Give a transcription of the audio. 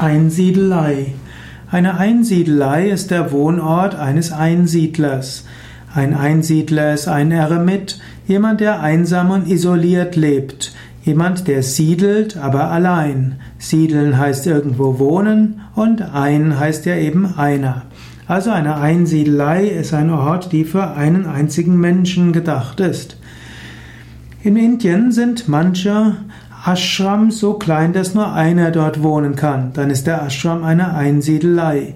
Einsiedelei. Eine Einsiedelei ist der Wohnort eines Einsiedlers. Ein Einsiedler ist ein Eremit, jemand, der einsam und isoliert lebt, jemand, der siedelt, aber allein. Siedeln heißt irgendwo wohnen und ein heißt ja eben einer. Also eine Einsiedelei ist ein Ort, die für einen einzigen Menschen gedacht ist. In Indien sind manche Ashram so klein, dass nur einer dort wohnen kann. Dann ist der Ashram eine Einsiedelei.